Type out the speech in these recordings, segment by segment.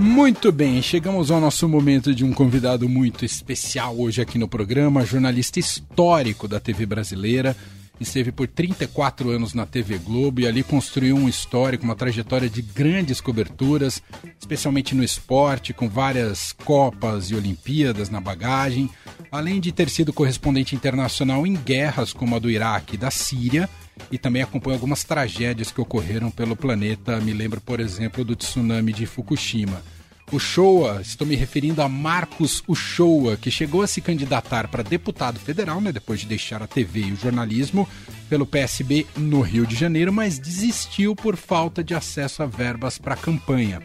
Muito bem, chegamos ao nosso momento de um convidado muito especial hoje aqui no programa, jornalista histórico da TV brasileira, esteve por 34 anos na TV Globo e ali construiu um histórico, uma trajetória de grandes coberturas, especialmente no esporte, com várias Copas e Olimpíadas na bagagem, além de ter sido correspondente internacional em guerras como a do Iraque e da Síria e também acompanha algumas tragédias que ocorreram pelo planeta. Me lembro, por exemplo, do tsunami de Fukushima. Uchoa, estou me referindo a Marcos Uchoa, que chegou a se candidatar para deputado federal, né, depois de deixar a TV e o jornalismo pelo PSB no Rio de Janeiro, mas desistiu por falta de acesso a verbas para a campanha.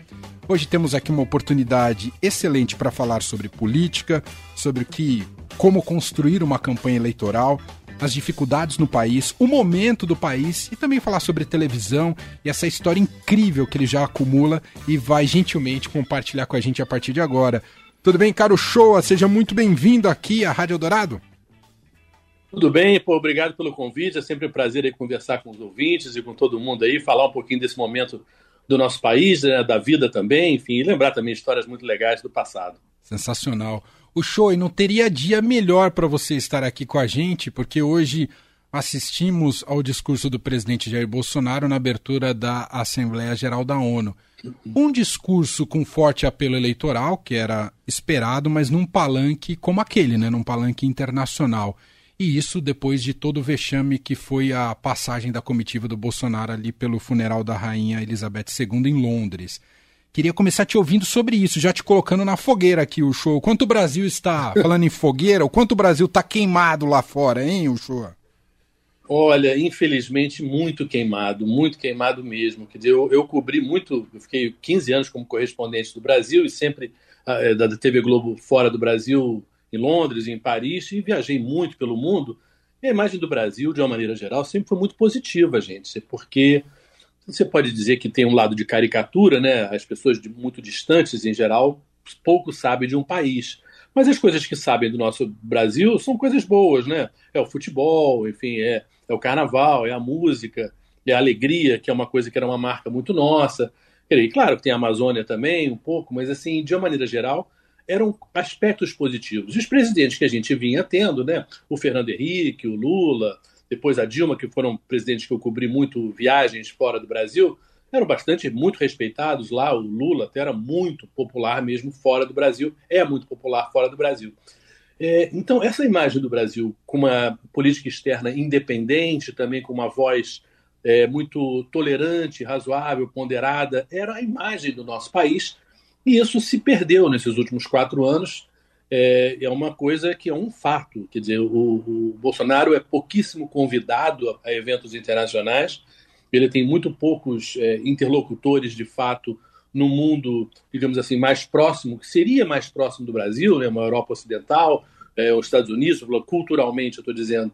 Hoje temos aqui uma oportunidade excelente para falar sobre política, sobre o que, como construir uma campanha eleitoral, as dificuldades no país, o momento do país e também falar sobre televisão e essa história incrível que ele já acumula e vai gentilmente compartilhar com a gente a partir de agora. Tudo bem, caro Showa? Seja muito bem-vindo aqui à Rádio Dourado. Tudo bem, pô, obrigado pelo convite. É sempre um prazer conversar com os ouvintes e com todo mundo aí, falar um pouquinho desse momento do nosso país, né, da vida também, enfim, e lembrar também histórias muito legais do passado. Sensacional o show e não teria dia melhor para você estar aqui com a gente, porque hoje assistimos ao discurso do presidente Jair Bolsonaro na abertura da Assembleia Geral da ONU. Um discurso com forte apelo eleitoral, que era esperado, mas num palanque como aquele, né, num palanque internacional. E isso depois de todo o vexame que foi a passagem da comitiva do Bolsonaro ali pelo funeral da rainha Elizabeth II em Londres. Queria começar te ouvindo sobre isso, já te colocando na fogueira aqui, o show. Quanto o Brasil está falando em fogueira, o quanto o Brasil está queimado lá fora, hein, o show? Olha, infelizmente, muito queimado, muito queimado mesmo. Quer dizer, eu, eu cobri muito, eu fiquei 15 anos como correspondente do Brasil e sempre uh, da TV Globo fora do Brasil, em Londres, em Paris, e viajei muito pelo mundo. E a imagem do Brasil, de uma maneira geral, sempre foi muito positiva, gente, porque você pode dizer que tem um lado de caricatura, né? As pessoas de muito distantes, em geral, pouco sabem de um país. Mas as coisas que sabem do nosso Brasil são coisas boas, né? É o futebol, enfim, é, é o carnaval, é a música, é a alegria, que é uma coisa que era uma marca muito nossa. E claro que tem a Amazônia também, um pouco, mas assim, de uma maneira geral, eram aspectos positivos. Os presidentes que a gente vinha tendo, né? O Fernando Henrique, o Lula, depois a Dilma, que foram presidentes que eu cobri muito viagens fora do Brasil, eram bastante, muito respeitados lá. O Lula até era muito popular mesmo fora do Brasil, é muito popular fora do Brasil. É, então, essa imagem do Brasil com uma política externa independente, também com uma voz é, muito tolerante, razoável, ponderada, era a imagem do nosso país. E isso se perdeu nesses últimos quatro anos é, é uma coisa que é um fato. Quer dizer, o, o Bolsonaro é pouquíssimo convidado a, eventos internacionais, ele tem muito poucos é, interlocutores de fato no mundo, digamos assim, mais próximo, que seria mais próximo do Brasil, né, uma Europa Ocidental, é, os Estados Unidos, culturalmente, eu estou dizendo.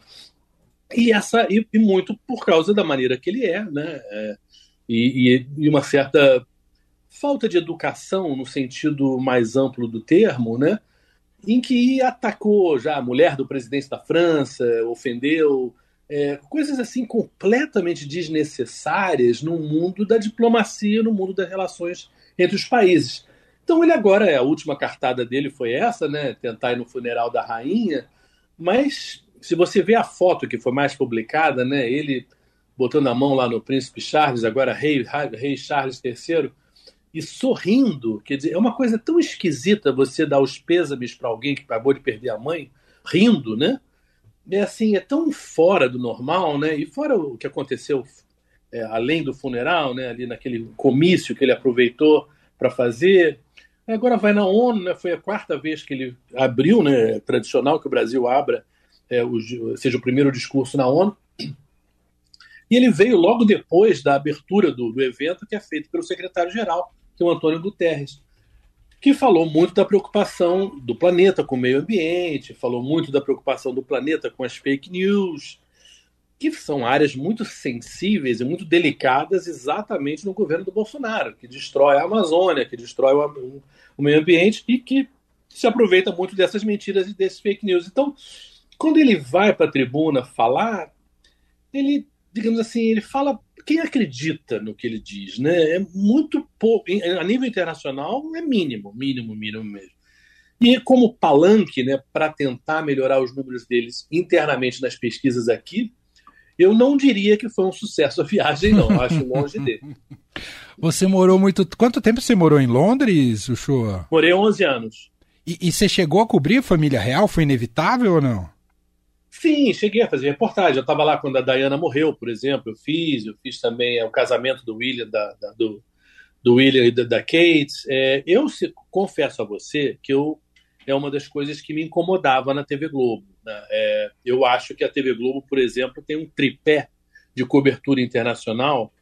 E, essa, e, e, muito por causa da maneira que ele é, né? É, e, e, uma certa falta de educação no sentido mais amplo do termo, né? em que atacou já a mulher do presidente da França, ofendeu, é, coisas assim completamente desnecessárias no mundo da diplomacia, no mundo das relações entre os países. Então ele agora, a última cartada dele foi essa, né, tentar ir no funeral da rainha, mas se você vê a foto que foi mais publicada, né, ele botando a mão lá no príncipe Charles, agora rei, rei Charles III, e sorrindo. Quer dizer, é uma coisa tão esquisita você dar os pêsames para alguém que acabou de perder a mãe, rindo, né? É assim, é tão fora do normal, né? E fora o que aconteceu é, além do funeral, né? Ali naquele comício que ele aproveitou para fazer. Agora vai na ONU, né? Foi a quarta vez que ele abriu, né? Tradicional que o Brasil abra, é, o, seja o primeiro discurso na ONU. E ele veio logo depois da abertura do, do evento, que é feito pelo secretário-geral, que o Antônio Guterres, que falou muito da preocupação do planeta com o meio ambiente, falou muito da preocupação do planeta com as fake news, que são áreas muito sensíveis e muito delicadas exatamente no governo do Bolsonaro, que destrói a Amazônia, que destrói o, o meio ambiente e que se aproveita muito dessas mentiras e desses fake news. Então, quando ele vai para a tribuna falar, ele, digamos assim, ele fala quem acredita no que ele diz, né? É muito pouco. A nível internacional é mínimo, mínimo, mínimo mesmo. E como palanque, né, para tentar melhorar os números deles internamente nas pesquisas aqui, eu não diria que foi um sucesso a viagem, não. Acho longe dele. Você morou muito. Quanto tempo você morou em Londres, Ushua? Morei 11 anos. E, e, você chegou a cobrir a família real? Foi inevitável ou não? Sim, cheguei a fazer reportagem. Eu estava lá quando a Diana morreu, por exemplo. Eu fiz, eu fiz também é, o casamento do William, da, da do, do William e da, da Kate. É, eu se, confesso a você que eu é uma das coisas que me incomodava na TV Globo. Né? É, eu acho que a TV Globo, por exemplo, tem um tripé de cobertura internacional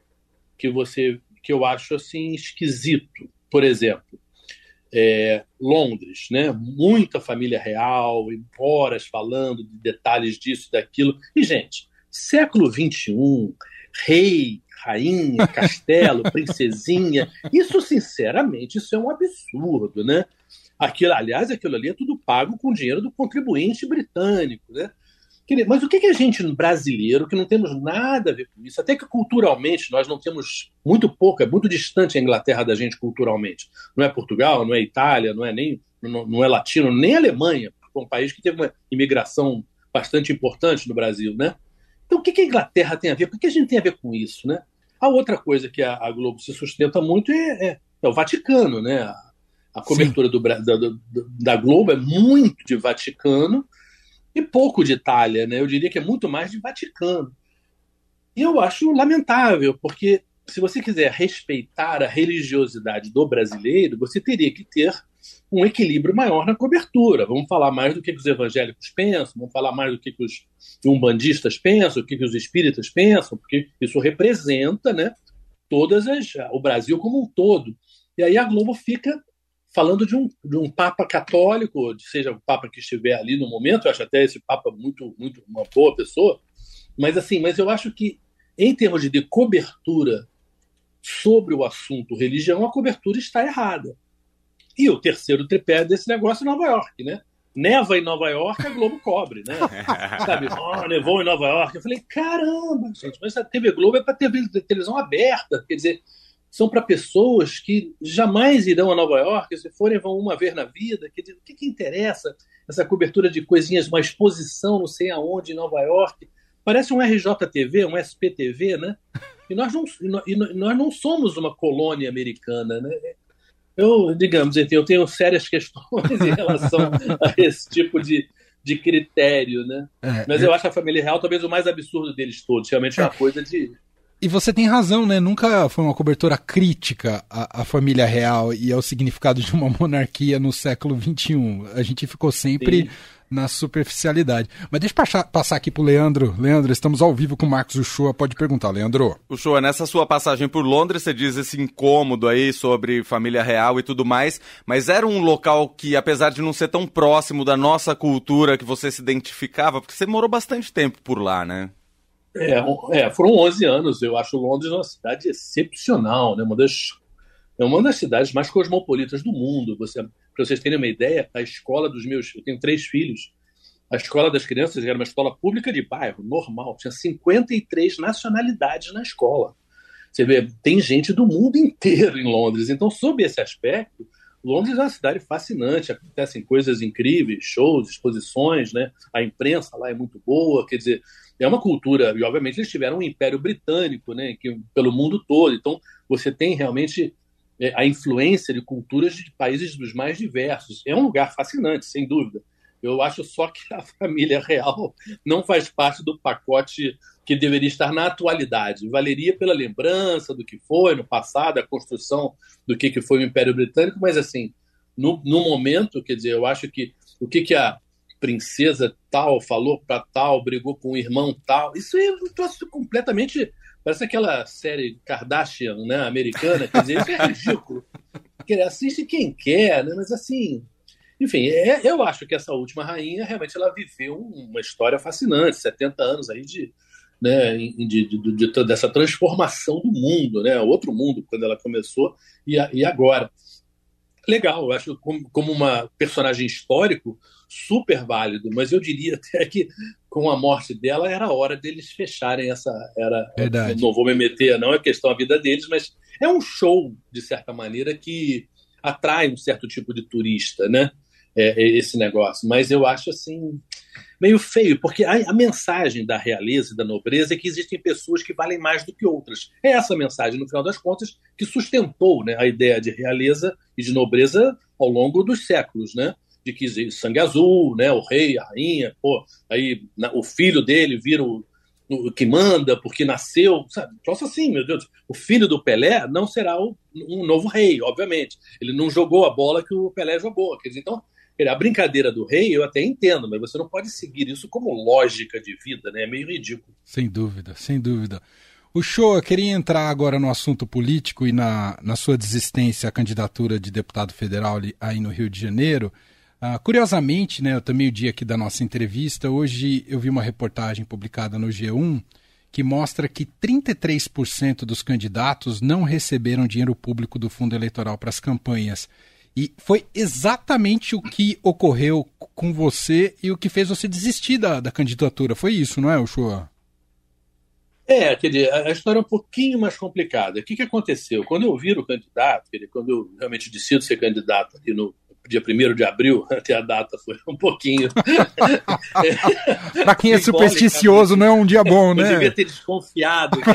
que você que eu acho assim esquisito. Por exemplo, é, Londres, né? Muita família real, horas falando de detalhes disso, daquilo. E gente, século 21, rei, rainha, castelo, princesinha. Isso, sinceramente, isso é um absurdo, né? Aquilo, aliás, aquilo ali é tudo pago com dinheiro do contribuinte britânico, né? Mas o que, que a gente brasileiro, que não temos nada a ver com isso, até que culturalmente nós não temos muito pouco, é muito distante a Inglaterra da gente culturalmente. Não é Portugal, não é Itália, não é nem não, não é latino, nem Alemanha, é um país que teve uma imigração bastante importante no Brasil, né? Então o que, que a Inglaterra tem a ver? O que, que a gente tem a ver com isso, né? A outra coisa que a, a Globo se sustenta muito é, é, é o Vaticano, né? A cobertura do, da, da, Globo é muito de Vaticano e pouco de Itália, né? Eu diria que é muito mais de Vaticano. E eu acho lamentável, porque se você quiser respeitar a religiosidade do brasileiro, você teria que ter um equilíbrio maior na cobertura. Vamos falar mais do que, os evangélicos pensam, vamos falar mais do que, os umbandistas pensam, o que, os espíritas pensam, porque isso representa né, todas as, o Brasil como um todo. E aí a Globo fica falando de um, de um Papa católico, seja o Papa que estiver ali no momento, eu acho até esse Papa muito, muito uma boa pessoa, mas assim, mas eu acho que em termos de cobertura sobre o assunto religião, a cobertura está errada. E o terceiro tripé desse negócio é Nova York, né? Neva em Nova York, a Globo cobre, né? Sabe, oh, nevou em Nova York. Eu falei, caramba, gente, mas a TV Globo é para televisão aberta. Quer dizer, são para pessoas que jamais irão a Nova York, se forem vão uma vez na vida. Dizer, o que, que interessa essa cobertura de coisinhas, uma exposição não sei aonde em Nova York? Parece um RJTV, um SPTV, né? E nós não, e nós não somos uma colônia americana, né? Eu, digamos, eu tenho sérias questões em relação a esse tipo de, de critério, né? É, Mas eu... eu acho a família real talvez o mais absurdo deles todos. Realmente é uma coisa de e você tem razão, né? Nunca foi uma cobertura crítica à, à, família real e ao significado de uma monarquia no século XXI. A gente ficou sempre Sim. na superficialidade. Mas deixa eu passar, passar aqui pro Leandro. Leandro, estamos ao vivo com o Marcos Uchoa. Pode perguntar, Leandro. Uchoa, nessa sua passagem por Londres, você diz esse incômodo aí sobre família real e tudo mais, mas era um local que, apesar de não ser tão próximo da nossa cultura, que você se identificava, porque você morou bastante tempo por lá, né? É, é, foram 11 anos. Eu acho Londres uma cidade excepcional, né? uma, das, é uma das cidades mais cosmopolitas do mundo. Você, para vocês terem uma ideia, a escola dos meus. Eu tenho três filhos. A escola das crianças era uma escola pública de bairro, normal. Tinha 53 nacionalidades na escola. Você vê, tem gente do mundo inteiro em Londres. Então, sob esse aspecto, Londres é uma cidade fascinante, acontecem coisas incríveis, shows, exposições, né? A imprensa lá é muito boa, quer dizer, é uma cultura, e obviamente eles tiveram um império britânico, né, que, pelo mundo todo. Então, você tem realmente é, a influência de culturas de países dos mais diversos. É um lugar fascinante, sem dúvida. Eu acho só que a família real não faz parte do pacote que deveria estar na atualidade. Valeria pela lembrança do que foi no passado, a construção do que, que foi o Império Britânico, mas assim, no, no momento, quer dizer, eu acho que o que, que a, princesa tal falou para tal, brigou com o irmão tal. Isso é um troço completamente. Parece aquela série Kardashian, né, americana. Quer dizer, isso é ridículo. Assiste quem quer, né? Mas assim. Enfim, é, eu acho que essa última rainha realmente ela viveu uma história fascinante, 70 anos aí de, né, de, de, de, dessa transformação do mundo, né, outro mundo quando ela começou e, e agora. Legal, eu acho como, como uma personagem histórico super válido, mas eu diria até que com a morte dela era a hora deles fecharem essa era Verdade. não vou me meter não é questão da vida deles mas é um show de certa maneira que atrai um certo tipo de turista né é, é esse negócio mas eu acho assim meio feio porque a, a, mensagem da realeza e da nobreza é que existem pessoas que valem mais do que outras é essa mensagem no final das contas que sustentou né, a ideia de realeza e de nobreza ao longo dos séculos né de que sangue azul, né? O rei, a rainha, pô, aí na, o filho dele vira o, o, que manda porque nasceu, sabe? Troço assim, meu Deus. O filho do Pelé não será o, um novo rei, obviamente. Ele não jogou a bola que o Pelé jogou. Quer dizer, então, a brincadeira do rei eu até entendo, mas você não pode seguir isso como lógica de vida, né? É meio ridículo. Sem dúvida, sem dúvida. O show, eu queria entrar agora no assunto político e na, na sua desistência à candidatura de deputado federal aí no Rio de Janeiro. Uh, curiosamente, né, eu também o dia aqui da nossa entrevista, hoje eu vi uma reportagem publicada no G1 que mostra que 33% dos candidatos não receberam dinheiro público do fundo eleitoral para as campanhas. E foi exatamente o que ocorreu com você e o que fez você desistir da, da candidatura. Foi isso, não é, Ushua? É, quer dizer, a história é um pouquinho mais complicada. O que, que aconteceu? Quando eu viro candidato, quer dizer, quando eu realmente decido ser candidato aqui no, dia 1 de abril, até a data foi um pouquinho. Para quem é supersticioso, não é um dia bom, né? Eu devia ter desconfiado.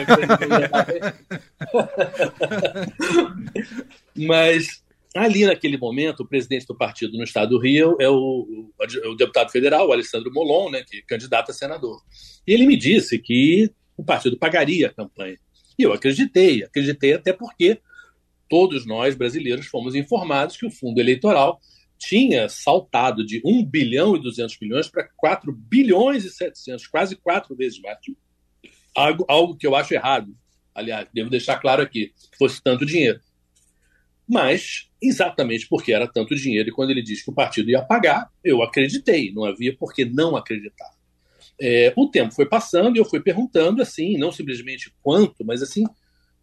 Mas ali naquele momento, o presidente do partido no estado do Rio é o, o deputado federal, o Alessandro Molon, né, que é candidato a senador. E ele me disse que o partido pagaria a campanha. E eu acreditei, acreditei até porque todos nós brasileiros fomos informados que o fundo eleitoral tinha saltado de 1 bilhão e 200 milhões para 4 bilhões e 700, quase quatro vezes mais. Algo, algo que eu acho errado. Aliás, devo deixar claro aqui, que fosse tanto dinheiro. Mas, exatamente porque era tanto dinheiro, e quando ele disse que o partido ia pagar, eu acreditei, não havia por que não acreditar. É, o tempo foi passando e eu fui perguntando assim, não simplesmente quanto, mas assim,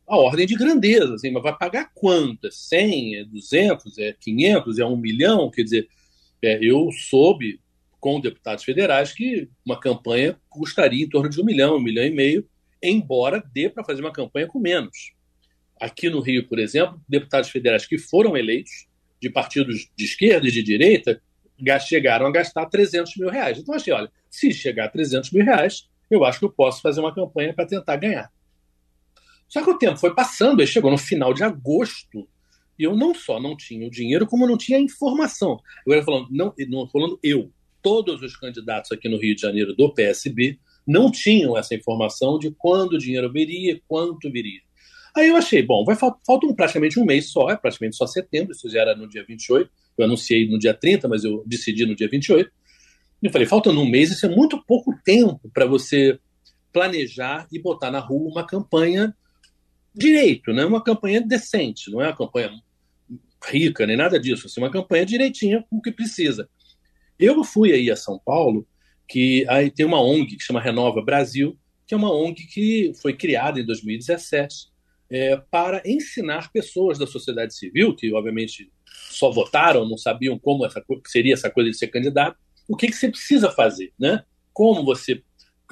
a ordem de grandeza, assim, mas vai pagar quanto? É 100, é 200, é 500, é 1 milhão? Quer dizer, é, eu soube com deputados federais que uma campanha custaria em torno de um milhão, um milhão e meio, embora dê para fazer uma campanha com menos. Aqui no Rio, por exemplo, deputados federais que foram eleitos de partidos de esquerda e de direita chegaram a gastar 300 mil reais. Então, achei, olha, se chegar a 300 mil reais, eu acho que eu posso fazer uma campanha para tentar ganhar. Só que o tempo foi passando, aí chegou no final de agosto, e eu não só não tinha o dinheiro, como não tinha a informação. Agora falando, não, não falando eu, todos os candidatos aqui no Rio de Janeiro do PSB não tinham essa informação de quando o dinheiro viria, quanto viria. Aí eu achei, bom, vai falta um, praticamente um mês só, é praticamente só setembro, isso já era no dia 28, eu anunciei no dia 30, mas eu decidi no dia 28. E eu falei, faltando um mês, isso é muito pouco tempo para você planejar e botar na rua uma campanha direito, né? uma campanha decente, não é uma campanha rica nem nada disso, assim, uma campanha direitinha com o que precisa. Eu fui aí a São Paulo, que aí tem uma ONG que chama Renova Brasil, que é uma ONG que foi criada em 2017 é, para ensinar pessoas da sociedade civil, que obviamente só votaram, não sabiam como essa, seria essa coisa de ser candidato, o que, que você precisa fazer, né? Como você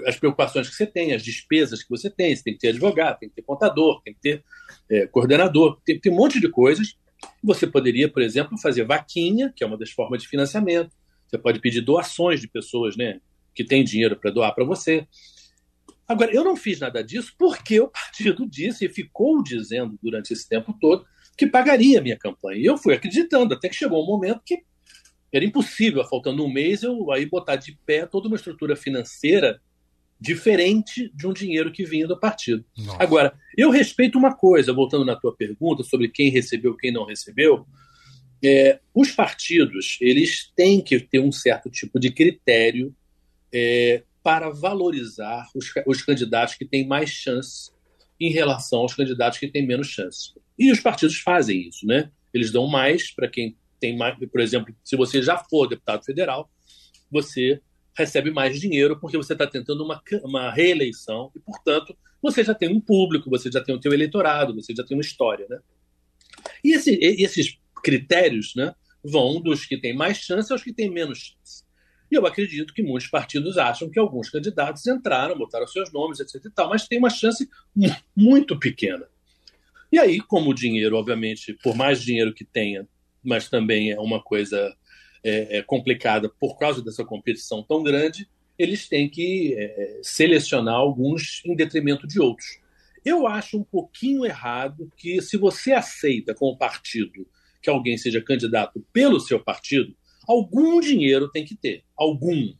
as preocupações que você tem, as despesas que você tem. Você tem que ter advogado, tem que ter contador, tem que ter é, coordenador, tem ter um monte de coisas. Você poderia, por exemplo, fazer vaquinha, que é uma das formas de financiamento. Você pode pedir doações de pessoas né, que têm dinheiro para doar para você. Agora, eu não fiz nada disso porque o partido disse e ficou dizendo durante esse tempo todo que pagaria a minha campanha. E eu fui acreditando, até que chegou um momento que era impossível, faltando um mês, eu aí botar de pé toda uma estrutura financeira diferente de um dinheiro que vinha do partido. Nossa. Agora, eu respeito uma coisa, voltando na tua pergunta sobre quem recebeu, quem não recebeu. É, os partidos eles têm que ter um certo tipo de critério é, para valorizar os, os candidatos que têm mais chance em relação aos candidatos que têm menos chance. E os partidos fazem isso, né? Eles dão mais para quem tem mais, por exemplo, se você já for deputado federal, você recebe mais dinheiro porque você está tentando uma, uma reeleição e, portanto, você já tem um público, você já tem o teu eleitorado, você já tem uma história, né? E esse, esses critérios, né, vão dos que têm mais chance aos que têm menos chance. E eu acredito que muitos partidos acham que alguns candidatos entraram, botaram seus nomes, etc. E tal, mas tem uma chance muito pequena. E aí, como o dinheiro, obviamente, por mais dinheiro que tenha, mas também é uma coisa é, é complicada por causa dessa competição tão grande, eles têm que é, selecionar alguns em detrimento de outros. Eu acho um pouquinho errado que, se você aceita como partido que alguém seja candidato pelo seu partido, algum dinheiro tem que ter. Algum.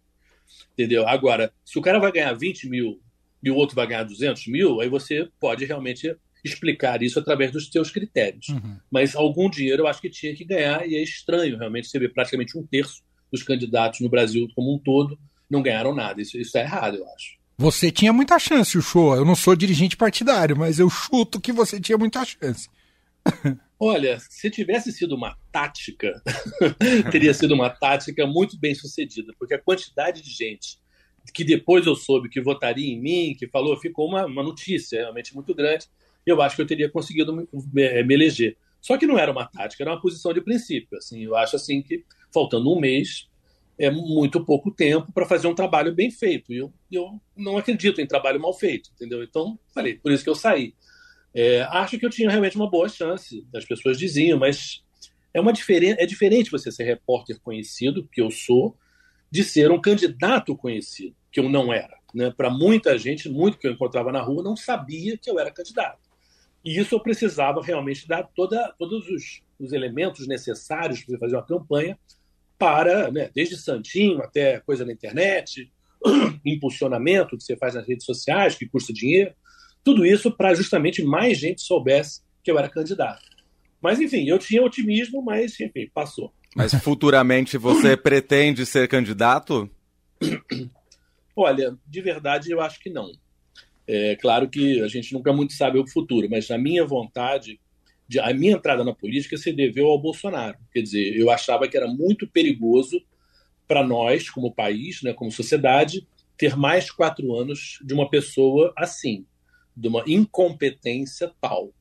Entendeu? Agora, se o cara vai ganhar 20 mil e o outro vai ganhar 200 mil, aí você pode realmente explicar isso através dos seus critérios. Uhum. Mas algum dinheiro eu acho que tinha que ganhar e é estranho realmente você ver praticamente um terço dos candidatos no Brasil como um todo não ganharam nada. Isso, isso é errado, eu acho. Você tinha muita chance, o show. Eu não sou dirigente partidário, mas eu chuto que você tinha muita chance. Olha, se tivesse sido uma tática, teria sido uma tática muito bem sucedida, porque a quantidade de gente que depois eu soube que votaria em mim, que falou, ficou uma, uma notícia realmente muito grande, eu acho que eu teria conseguido me, me, me, eleger. Só que não era uma tática, era uma posição de princípio. Assim, eu acho assim que faltando um mês é muito pouco tempo para fazer um trabalho bem feito. E eu, eu não acredito em trabalho mal feito, entendeu? Então, falei, por isso que eu saí. É, acho que eu tinha realmente uma boa chance, as pessoas diziam, mas é, uma diferen é diferente você ser repórter conhecido, que eu sou, de ser um candidato conhecido, que eu não era. Né? Para muita gente, muito que eu encontrava na rua, não sabia que eu era candidato. E isso eu precisava realmente dar toda, todos os, os elementos necessários para fazer uma campanha para, né, desde santinho até coisa na internet, impulsionamento que você faz nas redes sociais, que custa dinheiro, tudo isso para justamente mais gente soubesse que eu era candidato. Mas, enfim, eu tinha otimismo, mas, enfim, passou. Mas futuramente você pretende ser candidato? Olha, de verdade, eu acho que não. É claro que a gente nunca muito sabe o futuro, mas a minha vontade de, a minha entrada na política se deveu ao Bolsonaro. Quer dizer, eu achava que era muito perigoso para nós, como país, né, como sociedade, ter mais quatro anos de uma pessoa assim, de uma incompetência tal.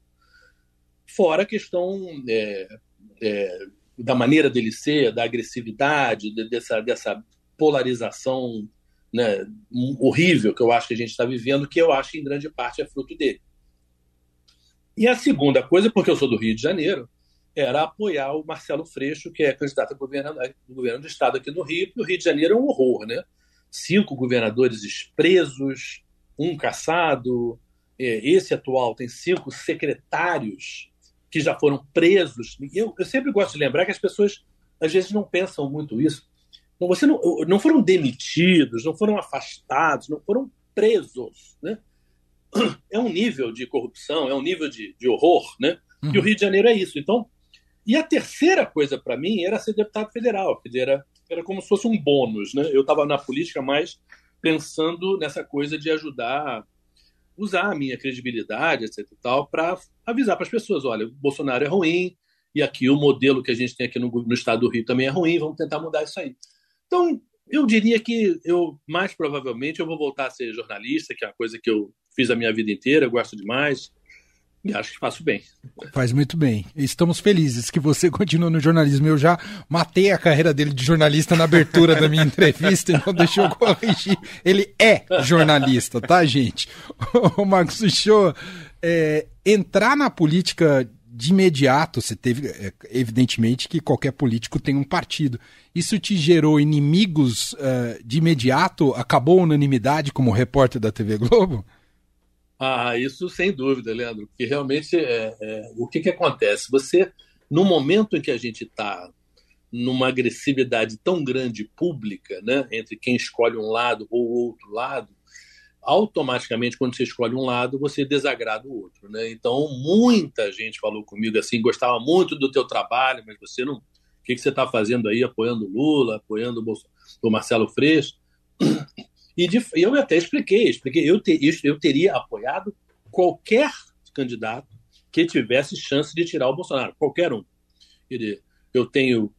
Fora a questão é, é, da maneira dele ser, da agressividade, dessa, dessa polarização né, horrível que eu acho que a gente está vivendo, que eu acho que em grande parte é fruto dele. E a segunda coisa, porque eu sou do Rio de Janeiro, era apoiar o Marcelo Freixo, que é candidato a governo, do governo do estado aqui no Rio, porque o Rio de Janeiro é um horror, né? Cinco governadores presos, um caçado, esse atual tem cinco secretários que já foram presos. Eu, eu sempre gosto de lembrar que as pessoas às vezes não pensam muito isso. Não, você não, não foram demitidos, não foram afastados, não foram presos, né? é um nível de corrupção, é um nível de, de horror, né? Uhum. E o Rio de Janeiro é isso. Então, e a terceira coisa para mim era ser deputado federal, dizer, era, era como se fosse um bônus, né? Eu estava na política mais pensando nessa coisa de ajudar, usar a minha credibilidade, etc. tal, para avisar para as pessoas: olha, o Bolsonaro é ruim, e aqui o modelo que a gente tem aqui no, no estado do Rio também é ruim, vamos tentar mudar isso aí. Então, eu diria que eu, mais provavelmente, eu vou voltar a ser jornalista, que é uma coisa que eu fiz a minha vida inteira, gosto demais. E acho que faço bem. Faz muito bem. Estamos felizes que você continua no jornalismo. Eu já matei a carreira dele de jornalista na abertura da minha entrevista, então deixa eu corrigir. Ele é jornalista, tá, gente? O Marcos Show, é, entrar na política de imediato, você teve, é, evidentemente, que qualquer político tem um partido. Isso te gerou inimigos uh, de imediato? Acabou a unanimidade como repórter da TV Globo? Ah, isso sem dúvida, Leandro, porque realmente é, é, o que, que acontece? Você, no momento em que a gente está numa agressividade tão grande pública, né, entre quem escolhe um lado ou outro lado, automaticamente, quando você escolhe um lado, você desagrada o outro. Né? Então, muita gente falou comigo assim, gostava muito do teu trabalho, mas você não... O que, que você está fazendo aí, apoiando o Lula, apoiando o, o Marcelo Freixo? E de, eu até expliquei, expliquei eu, ter, eu teria apoiado qualquer candidato que tivesse chance de tirar o Bolsonaro, qualquer um. Eu tenho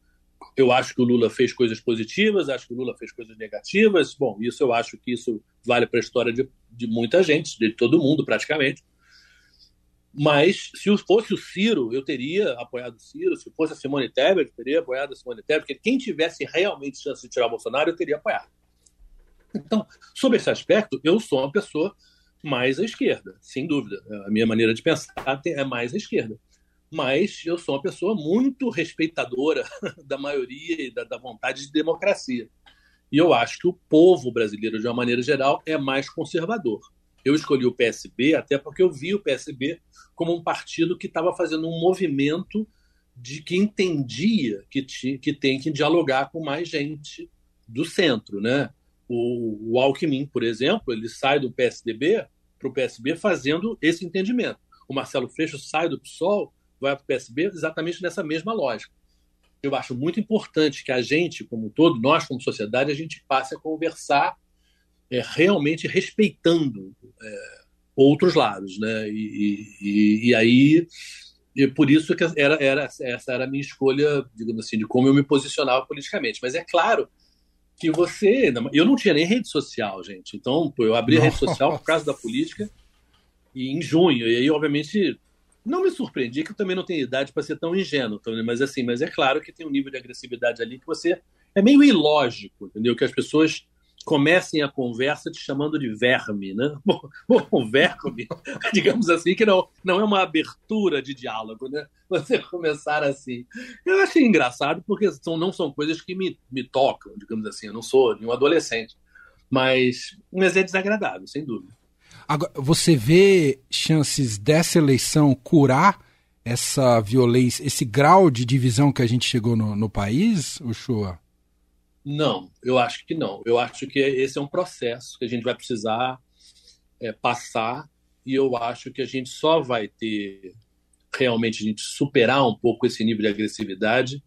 eu acho que o Lula fez coisas positivas, acho que o Lula fez coisas negativas. Bom, isso eu acho que isso vale para a história de, de muita gente, de todo mundo praticamente. Mas se fosse o Ciro, eu teria apoiado o Ciro. Se fosse a Simone Tebet, eu teria apoiado a Simone Tebet. Porque quem tivesse realmente chance de tirar o Bolsonaro, eu teria apoiado. Então, sobre esse aspecto, eu sou uma pessoa mais à esquerda, sem dúvida. A minha maneira de pensar é mais à esquerda. Mas eu sou uma pessoa muito respeitadora da maioria e da, da vontade de democracia. E eu acho que o povo brasileiro, de uma maneira geral, é mais conservador. Eu escolhi o PSB até porque eu vi o PSB como um partido que estava fazendo um movimento de que entendia que, tinha, que tem que dialogar com mais gente do centro, né? O, o Alckmin, por exemplo, ele sai do PSDB para o PSB fazendo esse entendimento. O Marcelo Freixo sai do PSOL, vai para o PSB exatamente nessa mesma lógica. Eu acho muito importante que a gente, como todo, nós como sociedade, a gente passe a conversar é, realmente respeitando é, outros lados, né? E, e, e aí e por isso que era, era, essa era a minha escolha, digamos assim, de como eu me posicionava politicamente. Mas é claro que você. Eu não tinha nem rede social, gente. Então, eu abri a rede social por causa da política e em junho. E aí, obviamente, não me surpreendi que eu também não tenho idade para ser tão ingênuo, mas assim, mas é claro que tem um nível de agressividade ali que você é meio ilógico, entendeu? Que as pessoas comecem a conversa te chamando de verme, né? Bom, verme, digamos assim, que não, não é uma abertura de diálogo, né? Você começar assim. Eu achei engraçado porque são, não são coisas que me, me tocam, digamos assim. Eu não sou nenhum adolescente. Mas, mas é desagradável, sem dúvida. Agora, você vê chances dessa eleição curar essa violência, esse grau de divisão que a gente chegou no, no país, Ushua? Não, eu acho que não. Eu acho que esse é um processo que a gente vai precisar é, passar e eu acho que a gente só vai ter realmente a gente superar um pouco esse nível de agressividade,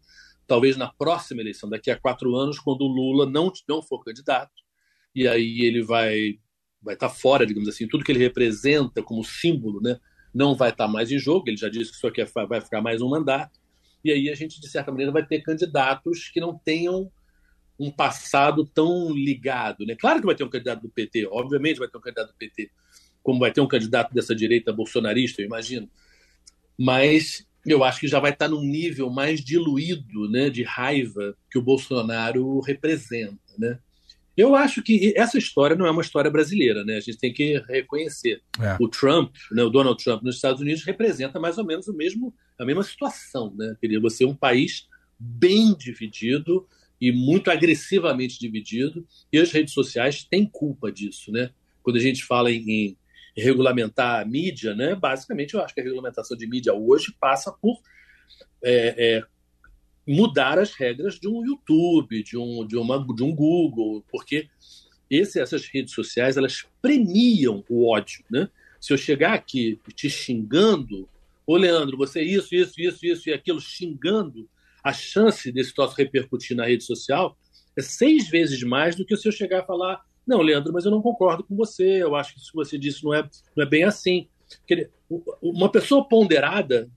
talvez na próxima eleição, daqui a quatro anos, quando o Lula não, não for candidato, e aí ele vai vai estar fora, digamos assim, tudo que ele representa como símbolo, né, não vai estar mais em jogo. Ele já disse que isso aqui vai ficar mais um mandato. E aí a gente, de certa maneira, vai ter candidatos que não tenham um passado tão ligado. Né? Claro que vai ter um candidato do PT, obviamente vai ter um candidato do PT, como vai ter um candidato dessa direita bolsonarista, eu imagino. Mas eu acho que já vai estar num nível mais diluído né, de raiva que o Bolsonaro representa. Né? Eu acho que essa história não é uma história brasileira, né? A gente tem que reconhecer. É. O Trump, né, o Donald Trump nos Estados Unidos representa mais ou menos o mesmo, a mesma situação, né? Queria você um país bem dividido, e muito agressivamente dividido, e as redes sociais têm culpa disso, né? Quando a gente fala em, em regulamentar a mídia, né? Basicamente, eu acho que a regulamentação de mídia hoje passa por é, é, mudar as regras de um YouTube, de um, de uma, de um Google, porque esse, essas redes sociais elas premiam o ódio, né? Se eu chegar aqui te xingando, ô Leandro, você é isso, isso, isso, isso e aquilo, xingando, a chance desse troço repercutir na rede social é seis vezes mais do que se eu chegar a falar: não, Leandro, mas eu não concordo com você, eu acho que isso que você disse não é, não é bem assim. Uma pessoa ponderada,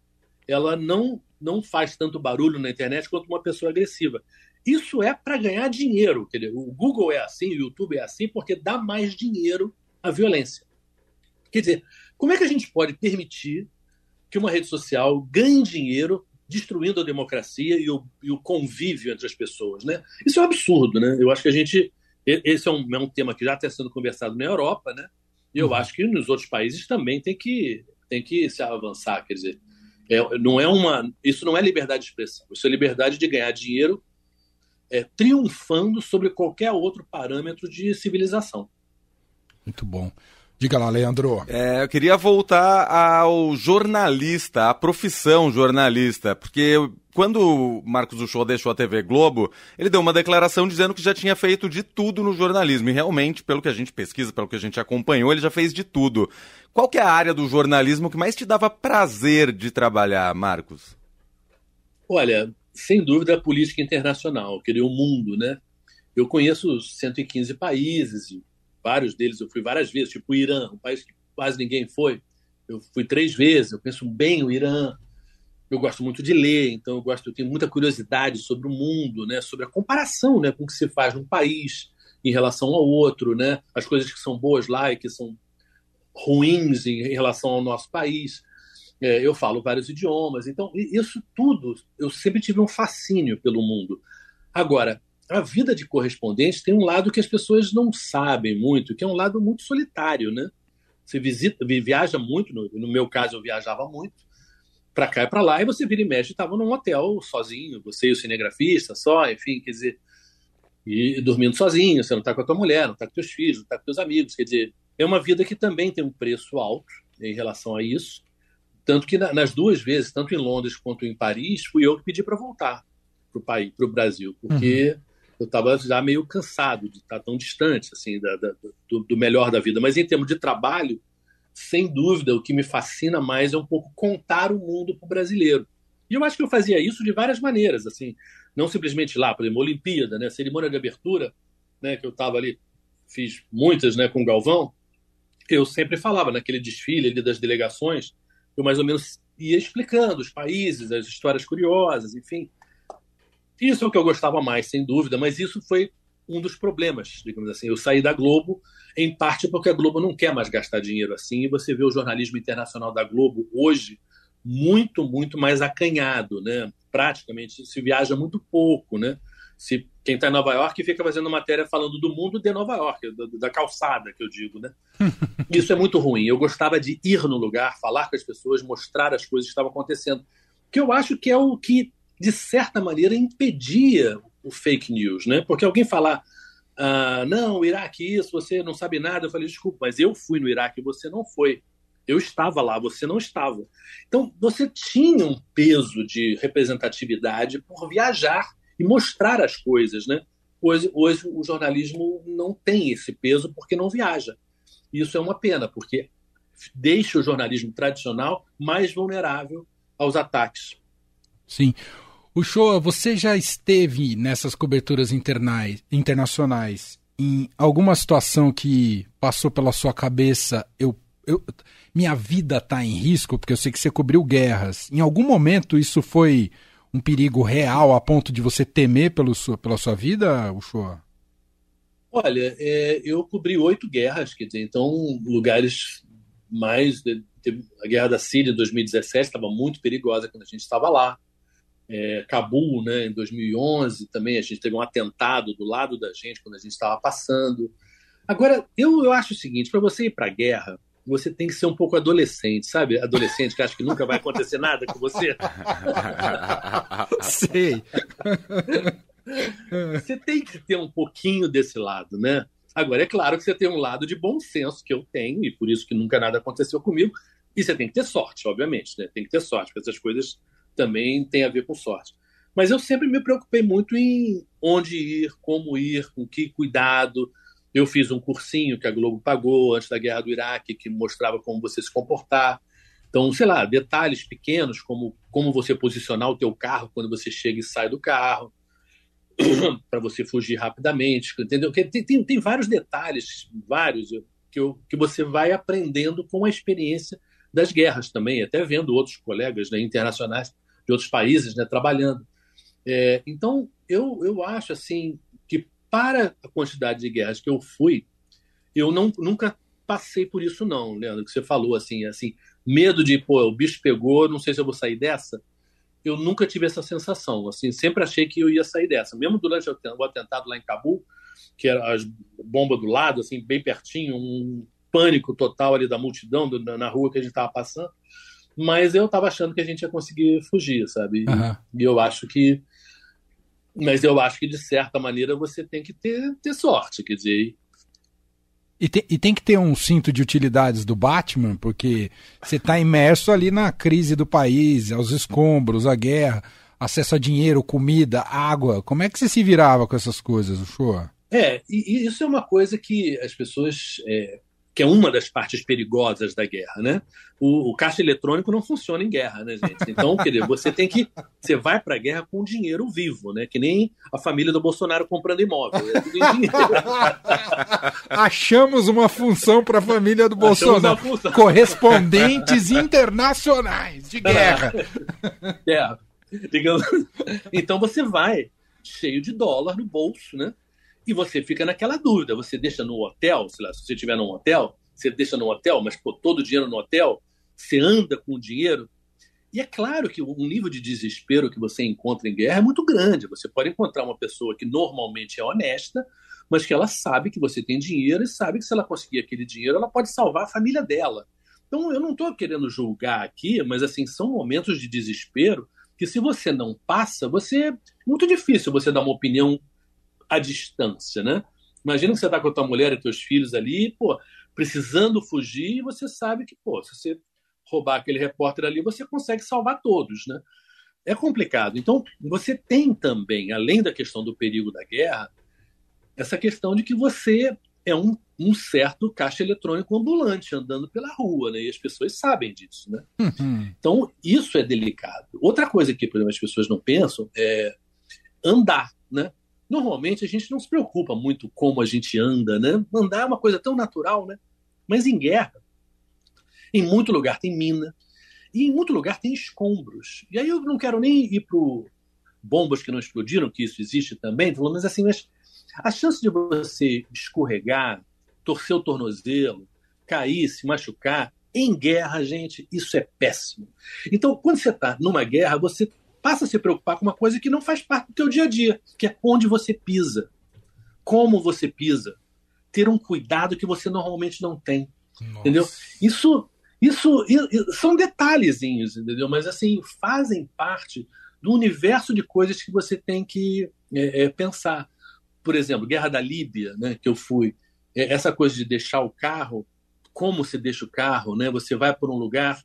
ela não, não faz tanto barulho na internet quanto uma pessoa agressiva. Isso é para ganhar dinheiro. Quer o Google é assim, o YouTube é assim, porque dá mais dinheiro à violência. Quer dizer, como é que a gente pode permitir que uma rede social ganhe dinheiro destruindo a democracia e o, e o, convívio entre as pessoas. Né? Isso é um absurdo. Né? Eu acho que a gente. Esse é um, é um tema que já está sendo conversado na Europa, né? e eu uhum. acho que nos outros países também tem que, tem que se avançar. Quer dizer, é, não é uma, isso não é liberdade de expressão, isso é liberdade de ganhar dinheiro é, triunfando sobre qualquer outro parâmetro de civilização. Muito bom. Diga lá, Leandro. É, eu queria voltar ao jornalista, à profissão jornalista, porque quando o Marcos Uchoa deixou a TV Globo, ele deu uma declaração dizendo que já tinha feito de tudo no jornalismo. E realmente, pelo que a gente pesquisa, pelo que a gente acompanhou, ele já fez de tudo. Qual que é a área do jornalismo que mais te dava prazer de trabalhar, Marcos? Olha, sem dúvida a política internacional, querer o mundo, né? Eu conheço 115 países, vários deles eu fui várias vezes, tipo o Irã, um país que quase ninguém foi. Eu fui três vezes, eu penso bem o Irã. Eu gosto muito de ler, então eu gosto, eu tenho muita curiosidade sobre o mundo, né, sobre a comparação, né, com o que se faz num país em relação ao outro, né, as coisas que são boas lá e que são ruins em relação ao nosso país. é, eu falo vários idiomas. Então, isso tudo, eu sempre tive um fascínio pelo mundo. Agora, a vida de correspondente tem um lado que as pessoas não sabem muito, que é um lado muito solitário, né? Você visita, viaja muito, no, no meu caso eu viajava muito, para cá e para lá, e você vira e mexe, estava num hotel sozinho, você e o cinegrafista só, enfim, quer dizer, e dormindo sozinho, você não está com a tua mulher, não está com teus filhos, não está com teus amigos, quer dizer, é uma vida que também tem um preço alto em relação a isso, tanto que nas duas vezes, tanto em Londres quanto em Paris, fui eu que pedi para voltar para o país, para o Brasil, porque uhum. Eu estava já meio cansado de estar tão distante assim da, da, do, do, melhor da vida. Mas em termos de trabalho, sem dúvida, o que me fascina mais é um pouco contar o mundo para o brasileiro. E eu acho que eu fazia isso de várias maneiras, assim, não simplesmente lá, por exemplo, Olimpíada, né, cerimônia de abertura, né, que eu estava ali, fiz muitas, né, com o Galvão. Eu sempre falava naquele desfile ali das delegações eu mais ou menos ia explicando os países, as histórias curiosas, enfim. Isso é o que eu gostava mais, sem dúvida, mas isso foi um dos problemas, digamos assim. Eu saí da Globo, em parte porque a Globo não quer mais gastar dinheiro assim, e você vê o jornalismo internacional da Globo hoje muito, muito mais acanhado, né? Praticamente se viaja muito pouco, né? Se quem está em Nova York fica fazendo matéria falando do mundo de Nova York, da, calçada, que eu digo, né? Isso é muito ruim. Eu gostava de ir no lugar, falar com as pessoas, mostrar as coisas que estavam acontecendo. Que eu acho que é o que, de certa maneira, impedia o fake news, né? Porque alguém falar, ah, não, o Iraque isso, você não sabe nada, eu falei, desculpa, mas eu fui no Iraque você não foi. Eu estava lá, você não estava. Então, você tinha um peso de representatividade por viajar e mostrar as coisas, né? Hoje, hoje o jornalismo não tem esse peso porque não viaja. Isso é uma pena, porque deixa o jornalismo tradicional mais vulnerável aos ataques. Sim. O show, você já esteve nessas coberturas internais, internacionais em alguma situação que passou pela sua cabeça, eu, eu minha vida está em risco, porque eu sei que você cobriu guerras. Em algum momento isso foi um perigo real a ponto de você temer pelo sua, pela sua vida, Uchoa? Olha, é, eu cobri oito guerras, quer dizer, então lugares mais. A guerra da Síria em 2017 estava muito perigosa quando a gente estava lá. É, Cabul, né, em 2011, também a gente teve um atentado do lado da gente quando a gente estava passando. Agora, eu, eu acho o seguinte: para você ir para a guerra, você tem que ser um pouco adolescente, sabe? Adolescente que acha que nunca vai acontecer nada com você. Sei. Você tem que ter um pouquinho desse lado, né? Agora, é claro que você tem um lado de bom senso que eu tenho, e por isso que nunca nada aconteceu comigo. E você tem que ter sorte, obviamente, né? Tem que ter sorte, porque essas coisas também têm a ver com sorte. Mas eu sempre me preocupei muito em onde ir, como ir, com que cuidado, eu fiz um cursinho que a Globo pagou antes da guerra do Iraque, que mostrava como você se comportar. Então, sei lá, detalhes pequenos, como como você posicionar o teu carro quando você chega e sai do carro, para você fugir rapidamente, entendeu? Tem, tem, tem vários detalhes, vários, que, eu, que você vai aprendendo com a experiência das guerras também, até vendo outros colegas né, internacionais de outros países né, trabalhando. É, então, eu, eu acho assim para a quantidade de guerras que eu fui, eu não, nunca passei por isso não, Leandro, que você falou assim, assim, medo de, pô, o bicho pegou, não sei se eu vou sair dessa. Eu nunca tive essa sensação, assim, sempre achei que eu ia sair dessa. Mesmo durante o atentado lá em Cabul, que era as bombas do lado, assim, bem pertinho, um pânico total ali da multidão na rua que a gente estava passando. Mas eu estava achando que a gente ia conseguir fugir, sabe? Uhum. E eu acho que mas eu acho que, de certa maneira, você tem que ter, ter sorte, quer dizer. E tem, e tem que ter um cinto de utilidades do Batman, porque você está imerso ali na crise do país, aos escombros, a guerra, acesso a dinheiro, comida, água. Como é que você se virava com essas coisas, o show? É, e, e isso é uma coisa que as pessoas é, que é uma das partes perigosas da guerra, né? O, o caixa eletrônico não funciona em guerra, né, gente? Então, quer dizer, você tem que. Você vai para a guerra com dinheiro vivo, né? Que nem a família do Bolsonaro comprando imóvel. É tudo em dinheiro. Achamos uma função para a família do Bolsonaro. Correspondentes internacionais de guerra. É. Digamos... Então você vai cheio de dólar no bolso, né? E você fica naquela dúvida. Você deixa no hotel, sei lá, se você estiver num hotel, você deixa no hotel, mas pô, todo o dinheiro no hotel, você anda com o dinheiro. E é claro que o nível de desespero que você encontra em guerra é muito grande. Você pode encontrar uma pessoa que normalmente é honesta, mas que ela sabe que você tem dinheiro e sabe que se ela conseguir aquele dinheiro, ela pode salvar a família dela. Então eu não estou querendo julgar aqui, mas assim são momentos de desespero que se você não passa, você é muito difícil você dar uma opinião à distância, né? Imagina que você está com a tua mulher e teus filhos ali, pô, precisando fugir, e você sabe que, pô, se você roubar aquele repórter ali, você consegue salvar todos, né? É complicado. Então, você tem também, além da questão do perigo da guerra, essa questão de que você é um, um certo caixa eletrônico ambulante andando pela rua, né? E as pessoas sabem disso, né? Uhum. Então, isso é delicado. Outra coisa que, por exemplo, as pessoas não pensam é andar, né? Normalmente a gente não se preocupa muito como a gente anda, né? Andar é uma coisa tão natural, né? Mas em guerra, em muito lugar tem mina, e em muito lugar tem escombros. E aí eu não quero nem ir para bombas que não explodiram, que isso existe também, mas assim, mas a chance de você escorregar, torcer o tornozelo, cair, se machucar, em guerra, gente, isso é péssimo. Então, quando você está numa guerra, você passa a se preocupar com uma coisa que não faz parte do teu dia a dia, que é onde você pisa, como você pisa, ter um cuidado que você normalmente não tem, Nossa. entendeu? Isso, isso, isso são detalhezinhos, entendeu? Mas assim fazem parte do universo de coisas que você tem que é, é, pensar por exemplo, Guerra da Líbia, né, que eu fui, é, essa coisa de deixar o carro, como você deixa o carro, né? Você vai por um lugar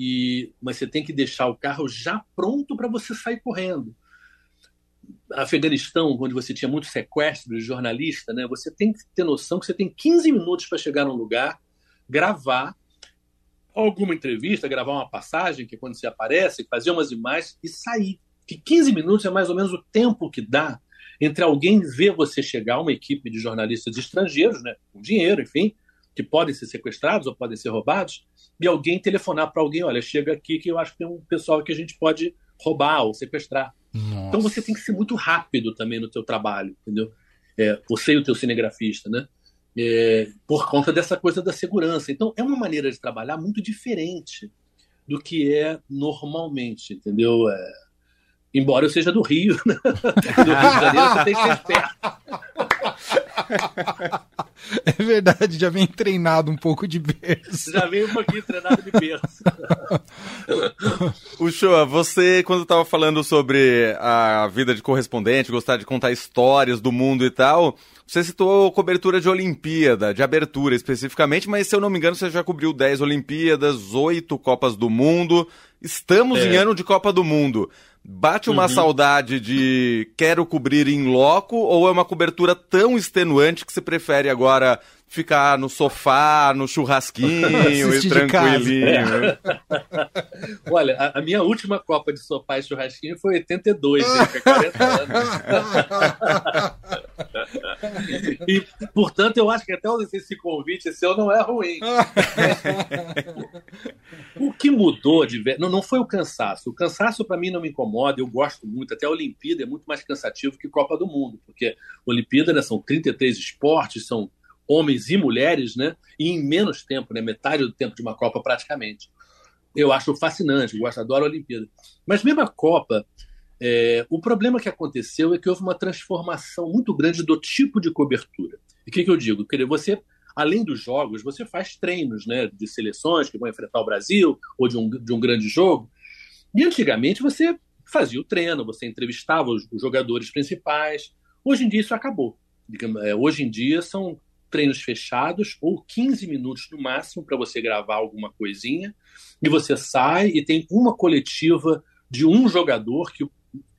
e mas você tem que deixar o carro já pronto para você sair correndo. Afeganistão, onde você tinha muito sequestro de jornalista, né? Você tem que ter noção que você tem 15 minutos para chegar num lugar, gravar alguma entrevista, gravar uma passagem, que é quando você aparece, fazer umas imagens e sair. Que 15 minutos é mais ou menos o tempo que dá entre alguém ver você chegar, uma equipe de jornalistas estrangeiros, né, com dinheiro, enfim, que podem ser sequestrados ou podem ser roubados, e alguém telefonar para alguém, olha, chega aqui que eu acho que tem um pessoal que a gente pode roubar ou sequestrar. Nossa. Então você tem que ser muito rápido também no teu trabalho, entendeu? É, você e o teu cinegrafista, né? É, por conta dessa coisa da segurança. Então é uma maneira de trabalhar muito diferente do que é normalmente, entendeu? É, Embora eu seja do Rio, né? do Rio de Janeiro, você tem que ser esperto. É verdade, já vem treinado um pouco de berço. Já vem um pouquinho treinado de berço. o Shoa, você, quando estava falando sobre a vida de correspondente, gostar de contar histórias do mundo e tal, você citou cobertura de Olimpíada, de abertura especificamente, mas se eu não me engano, você já cobriu 10 Olimpíadas, 8 Copas do Mundo. Estamos é. em ano de Copa do Mundo. Bate uma uhum. saudade de quero cobrir em loco ou é uma cobertura tão extenuante que você prefere agora ficar no sofá, no churrasquinho e tranquilinho? Olha, a, a, minha última Copa de sofá e churrasquinho foi 82, né, 40 anos. e, portanto, eu acho que até esse convite seu não é ruim. o que mudou de não, não foi o cansaço. O cansaço, para mim, não me incomoda. Eu gosto muito. Até a Olimpíada é muito mais cansativo que Copa do Mundo, porque Olimpíada né, são 33 esportes, são homens e mulheres, né? E em menos tempo, né? Metade do tempo de uma Copa praticamente. Eu acho fascinante, eu gosto, adoro a Olimpíada. Mas mesmo a Copa, é, o problema que aconteceu é que houve uma transformação muito grande do tipo de cobertura. E o que, que eu digo? Quer dizer, você, além dos jogos, você faz treinos né, de seleções que vão enfrentar o Brasil ou de um, de um grande jogo. E antigamente você fazia o treino, você entrevistava os, os jogadores principais. Hoje em dia isso acabou. É, hoje em dia são treinos fechados ou 15 minutos no máximo para você gravar alguma coisinha e você sai e tem uma coletiva de um jogador que,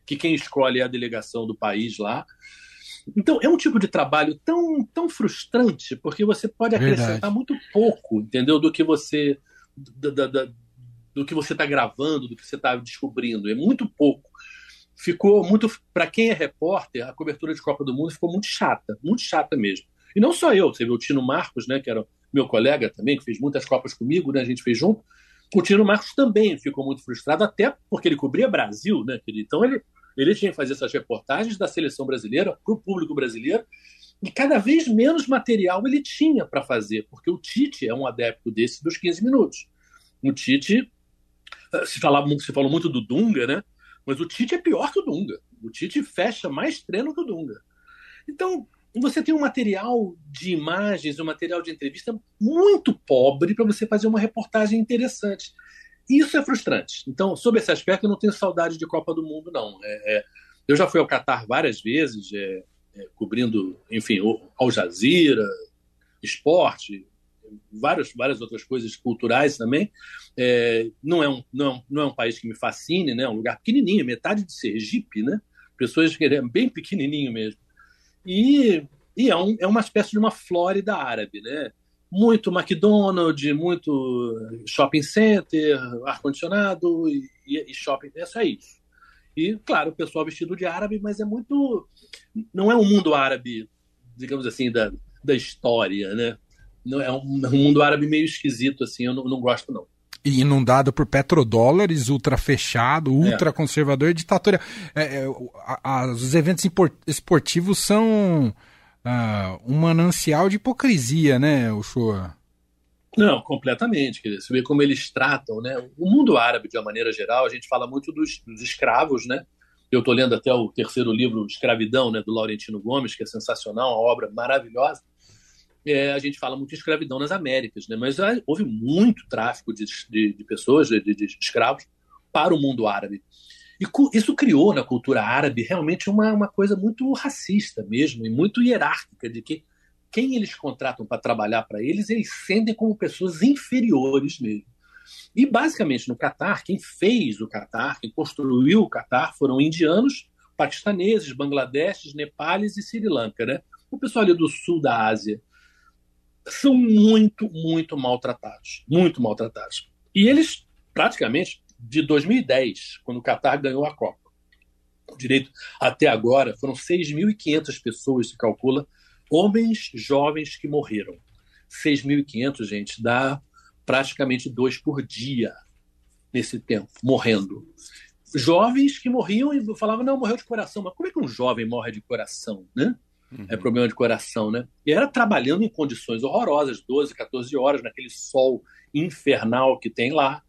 que quem escolhe é a delegação do país lá. Então é um tipo de trabalho tão, tão frustrante porque você pode acrescentar Verdade. muito pouco, entendeu, do que você da, da, da, do que você está gravando, do que você está descobrindo. É muito pouco. Ficou muito para quem é repórter, a cobertura de Copa do Mundo ficou muito chata, muito chata mesmo. E não só eu, você viu o Tino Marcos, né, que era meu colega também, que fez muitas Copas comigo, né, a gente fez junto. O Tino Marcos também ficou muito frustrado, até porque ele cobria Brasil, né, Então ele, ele tinha que fazer essas reportagens da seleção brasileira para o público brasileiro, e cada vez menos material ele tinha para fazer, porque o Tite é um adepto desse dos 15 minutos. O Tite, se, fala, se falou muito do Dunga, né? Mas o Tite é pior que o Dunga. O Tite fecha mais treino que o Dunga. Então, você tem um material de imagens, um material de entrevista muito pobre para você fazer uma reportagem interessante. Isso é frustrante. Então, sob esse aspecto, eu não tenho saudade de Copa do Mundo, não. É, é, eu já fui ao Catar várias vezes, é, é cobrindo, enfim, Al Jazeera, esporte, várias, várias outras coisas culturais também. É, não, é um, não, é não é um país que me fascine, né? é um lugar pequenininho, metade de Sergipe, né? pessoas que é bem pequenininho mesmo. E, e é, um, é uma espécie de uma Flórida árabe, né? Muito McDonald's, muito shopping center, ar-condicionado e, e, shopping, é só isso. E, claro, o pessoal vestido de árabe, mas é muito. Não é um mundo árabe, digamos assim, da, da história, né? Não, é um, um mundo árabe meio esquisito, assim, eu não, não gosto, não e inundado por petrodólares, ultra fechado, ultra conservador, ditadura. É, é, os eventos esportivos são uh, um manancial de hipocrisia, né, Ushua? Não, completamente. Quer dizer, você vê como eles tratam, né? O mundo árabe, de uma maneira geral, a gente fala muito dos, dos escravos, né? Eu estou lendo até o terceiro livro, Escravidão, né, do Laurentino Gomes, que é sensacional, uma obra maravilhosa é, a gente fala muito de escravidão nas Américas, né? mas houve muito tráfico de, de, de pessoas, de, de, escravos, para o mundo árabe. E isso criou na cultura árabe realmente uma, uma coisa muito racista mesmo, e muito hierárquica, de que quem eles contratam para trabalhar para eles, eles sentem como pessoas inferiores mesmo. E basicamente no Catar, quem fez o Catar, quem construiu o Catar, foram indianos, paquistaneses, bangladeshes, nepales e Sri Lanka, né? O pessoal ali do sul da Ásia são muito, muito maltratados. Muito maltratados. E eles, praticamente, de 2010, quando o Qatar ganhou a Copa, direito até agora, foram 6.500 pessoas, se calcula, homens jovens que morreram. 6.500, gente, dá praticamente dois por dia nesse tempo, morrendo. Jovens que morriam e falavam, não, morreu de coração. Mas como é que um jovem morre de coração, né? Uhum. é problema de coração, né? E era trabalhando em condições horrorosas, 12, 14 horas, naquele sol infernal que tem lá.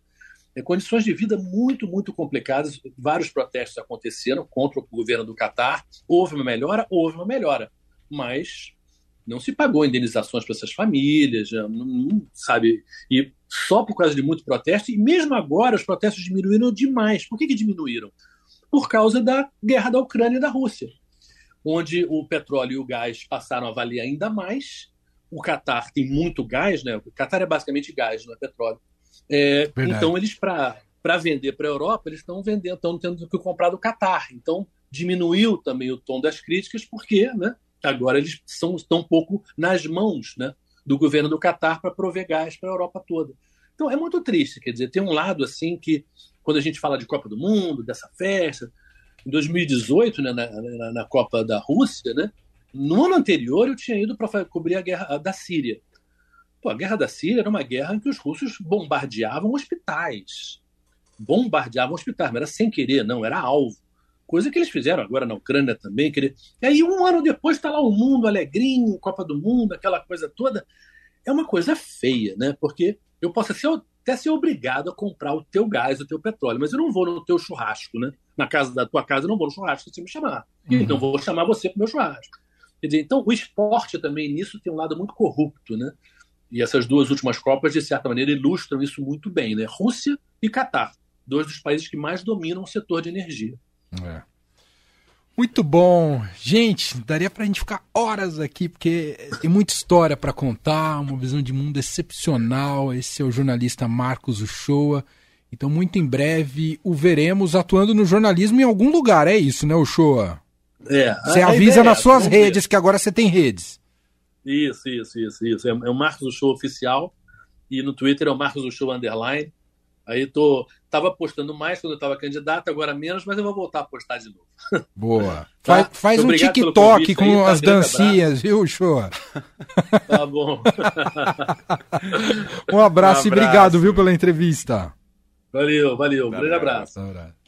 É, condições de vida muito, muito complicadas. Vários protestos aconteceram contra o governo do Catar. Houve uma melhora? Houve uma melhora. Mas não se pagou indenizações para essas famílias, não, não, sabe? E só por causa de muito protesto, e mesmo agora os protestos diminuíram demais. Por que, que diminuíram? Por causa da guerra da Ucrânia e da Rússia onde o petróleo e o gás passaram a valer ainda mais. O Catar tem muito gás, né? O Catar é basicamente gás, não é petróleo. É, então, eles, para vender para a Europa, eles estão vendendo, estão tendo que comprar do Catar. Então, diminuiu também o tom das críticas, porque né, agora eles são, estão um pouco nas mãos né, do governo do Catar para prover gás para a Europa toda. Então, é muito triste, quer dizer, tem um lado assim que, quando a gente fala de Copa do Mundo, dessa festa, em 2018, né, na, na, na, Copa da Rússia, né, no ano anterior eu tinha ido para cobrir a guerra da Síria. Pô, a guerra da Síria era uma guerra em que os russos bombardeavam hospitais. Bombardeavam hospitais, mas era sem querer, não, era alvo. Coisa que eles fizeram agora na Ucrânia também. Querer... E aí, um ano depois, está lá o mundo alegrinho, Copa do Mundo, aquela coisa toda. É uma coisa feia, né? Porque eu posso ser até ser obrigado a comprar o teu gás, o teu petróleo, mas eu não vou no teu churrasco, né? Na casa da tua casa eu não vou no churrasco se você me chamar. Uhum. Então vou chamar você para o meu churrasco. Quer dizer, então o esporte também nisso tem um lado muito corrupto, né? E essas duas últimas Copas, de certa maneira, ilustram isso muito bem, né? Rússia e Catar, dois dos países que mais dominam o setor de energia. É. Muito bom. Gente, daria pra gente ficar horas aqui, porque tem muita história para contar, uma visão de mundo excepcional. Esse é o jornalista Marcos Uchoa. Então, muito em breve o veremos atuando no jornalismo em algum lugar, é isso, né, Uchoa? É. Você avisa nas suas redes, ver. que agora você tem redes. Isso, isso, isso, isso. É, é o Marcos Uchoa oficial e no Twitter é o Marcos Uchoa underline. Aí tô, tava postando mais quando eu estava candidato, agora menos, mas eu vou voltar a postar de novo. Boa. Tá? Faz, faz um TikTok com aí, tá? as dancinhas, viu, show? Tá bom. um abraço, um abraço e obrigado, viu, pela entrevista. Valeu, valeu. Um grande abraço. abraço.